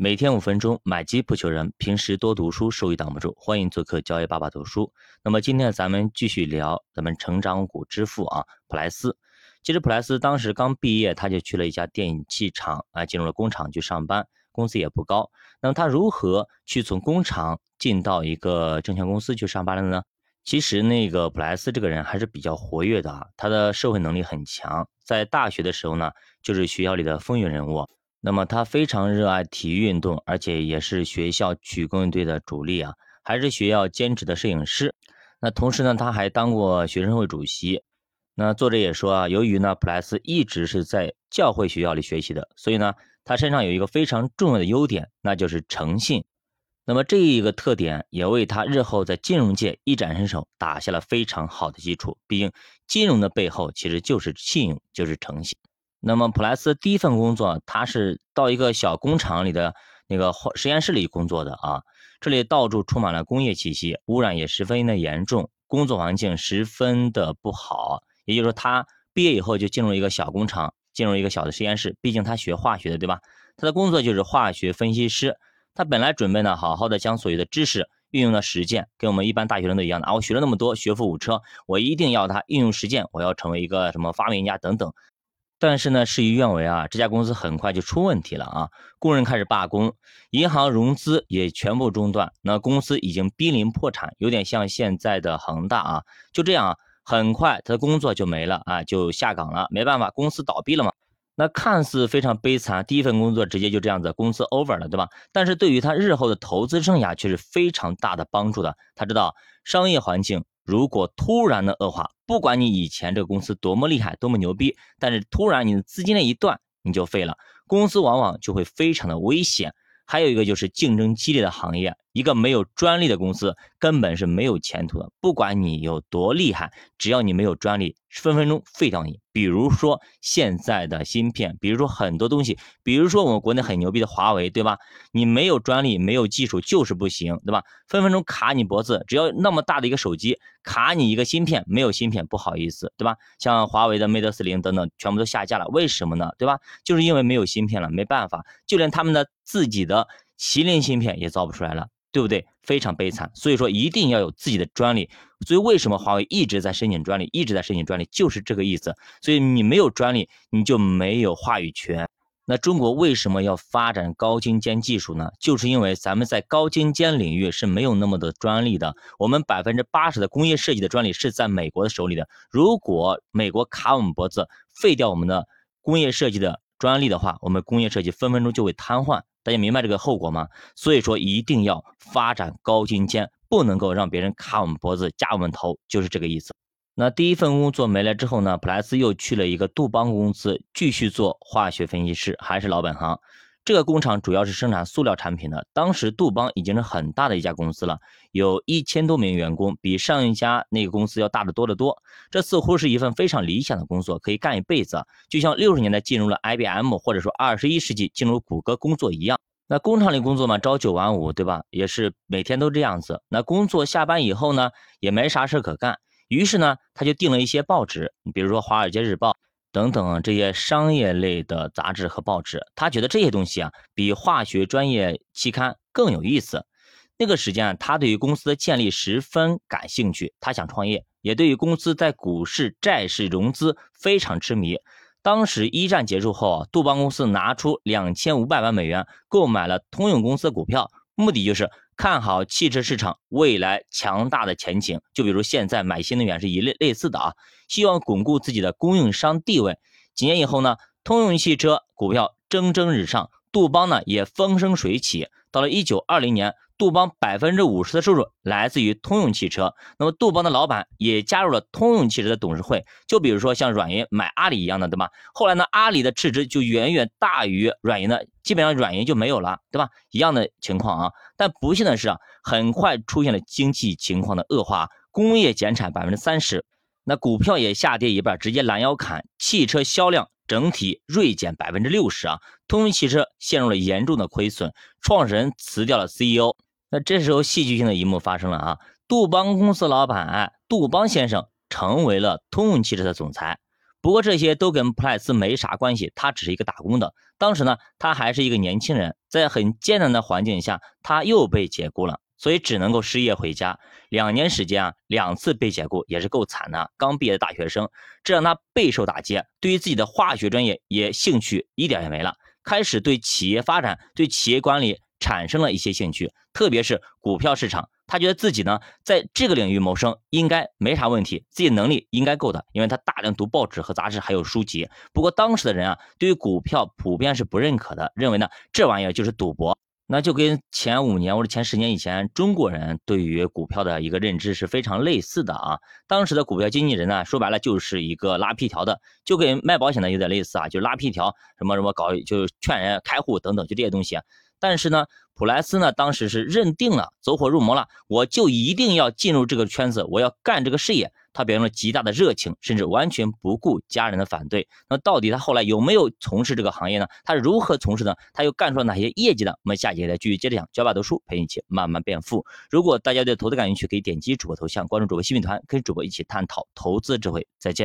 每天五分钟，买基不求人。平时多读书，收益挡不住。欢迎做客交易爸爸读书。那么今天咱们继续聊咱们成长股之父啊，普莱斯。其实普莱斯当时刚毕业，他就去了一家电器厂啊，进入了工厂去上班，工资也不高。那么他如何去从工厂进到一个证券公司去上班了呢？其实那个普莱斯这个人还是比较活跃的啊，他的社会能力很强。在大学的时候呢，就是学校里的风云人物。那么他非常热爱体育运动，而且也是学校曲棍队的主力啊，还是学校兼职的摄影师。那同时呢，他还当过学生会主席。那作者也说啊，由于呢普莱斯一直是在教会学校里学习的，所以呢他身上有一个非常重要的优点，那就是诚信。那么这一个特点也为他日后在金融界一展身手打下了非常好的基础。毕竟金融的背后其实就是信用，就是诚信。那么普莱斯第一份工作，他是到一个小工厂里的那个实验室里工作的啊。这里到处充满了工业气息，污染也十分的严重，工作环境十分的不好。也就是说，他毕业以后就进入一个小工厂，进入一个小的实验室。毕竟他学化学的，对吧？他的工作就是化学分析师。他本来准备呢，好好的将所有的知识运用到实践，跟我们一般大学生都一样的啊。我学了那么多，学富五车，我一定要他应用实践，我要成为一个什么发明家等等。但是呢，事与愿违啊，这家公司很快就出问题了啊，工人开始罢工，银行融资也全部中断，那公司已经濒临破产，有点像现在的恒大啊。就这样，很快他的工作就没了啊，就下岗了，没办法，公司倒闭了嘛。那看似非常悲惨，第一份工作直接就这样子，公司 over 了，对吧？但是对于他日后的投资生涯却是非常大的帮助的。他知道商业环境。如果突然的恶化，不管你以前这个公司多么厉害、多么牛逼，但是突然你的资金链一断，你就废了，公司往往就会非常的危险。还有一个就是竞争激烈的行业，一个没有专利的公司根本是没有前途的。不管你有多厉害，只要你没有专利，分分钟废掉你。比如说现在的芯片，比如说很多东西，比如说我们国内很牛逼的华为，对吧？你没有专利，没有技术就是不行，对吧？分分钟卡你脖子。只要那么大的一个手机，卡你一个芯片，没有芯片不好意思，对吧？像华为的 Mate 四零等等，全部都下架了，为什么呢？对吧？就是因为没有芯片了，没办法，就连他们的。自己的麒麟芯片也造不出来了，对不对？非常悲惨。所以说一定要有自己的专利。所以为什么华为一直在申请专利，一直在申请专利，就是这个意思。所以你没有专利，你就没有话语权。那中国为什么要发展高精尖技术呢？就是因为咱们在高精尖领域是没有那么多专利的。我们百分之八十的工业设计的专利是在美国的手里的。如果美国卡我们脖子，废掉我们的工业设计的专利的话，我们工业设计分分钟就会瘫痪。大家明白这个后果吗？所以说一定要发展高精尖，不能够让别人卡我们脖子、夹我们头，就是这个意思。那第一份工作没了之后呢，普莱斯又去了一个杜邦公司，继续做化学分析师，还是老本行。这个工厂主要是生产塑料产品的。当时杜邦已经是很大的一家公司了，有一千多名员工，比上一家那个公司要大得多得多。这似乎是一份非常理想的工作，可以干一辈子，就像六十年代进入了 IBM，或者说二十一世纪进入谷歌工作一样。那工厂里工作嘛，朝九晚五，对吧？也是每天都这样子。那工作下班以后呢，也没啥事可干，于是呢，他就订了一些报纸，比如说《华尔街日报》。等等这些商业类的杂志和报纸，他觉得这些东西啊比化学专业期刊更有意思。那个时间，他对于公司的建立十分感兴趣，他想创业，也对于公司在股市、债市融资非常痴迷。当时一战结束后，杜邦公司拿出两千五百万美元购买了通用公司的股票，目的就是。看好汽车市场未来强大的前景，就比如现在买新能源是一类类似的啊，希望巩固自己的供应商地位。几年以后呢，通用汽车股票蒸蒸日上，杜邦呢也风生水起。到了一九二零年。杜邦百分之五十的收入来自于通用汽车，那么杜邦的老板也加入了通用汽车的董事会。就比如说像软银买阿里一样的，对吧？后来呢，阿里的市值就远远大于软银的，基本上软银就没有了，对吧？一样的情况啊。但不幸的是啊，很快出现了经济情况的恶化，工业减产百分之三十，那股票也下跌一半，直接拦腰砍，汽车销量整体锐减百分之六十啊。通用汽车陷入了严重的亏损，创始人辞掉了 CEO。那这时候戏剧性的一幕发生了啊！杜邦公司老板杜邦先生成为了通用汽车的总裁。不过这些都跟普莱斯没啥关系，他只是一个打工的。当时呢，他还是一个年轻人，在很艰难的环境下，他又被解雇了。所以只能够失业回家，两年时间啊，两次被解雇也是够惨的。刚毕业的大学生，这让他备受打击，对于自己的化学专业也兴趣一点也没了，开始对企业发展、对企业管理产生了一些兴趣，特别是股票市场。他觉得自己呢，在这个领域谋生应该没啥问题，自己能力应该够的，因为他大量读报纸和杂志，还有书籍。不过当时的人啊，对于股票普遍是不认可的，认为呢，这玩意儿就是赌博。那就跟前五年或者前十年以前中国人对于股票的一个认知是非常类似的啊。当时的股票经纪人呢，说白了就是一个拉皮条的，就跟卖保险的有点类似啊，就拉皮条，什么什么搞，就劝人开户等等，就这些东西。但是呢，普莱斯呢，当时是认定了走火入魔了，我就一定要进入这个圈子，我要干这个事业。他表现了极大的热情，甚至完全不顾家人的反对。那到底他后来有没有从事这个行业呢？他如何从事呢？他又干出了哪些业绩呢？我们下节再继续接着讲，教爸读书陪你一起慢慢变富。如果大家对投资感兴趣，可以点击主播头像关注主播新品团，跟主播一起探讨投资智慧。再见。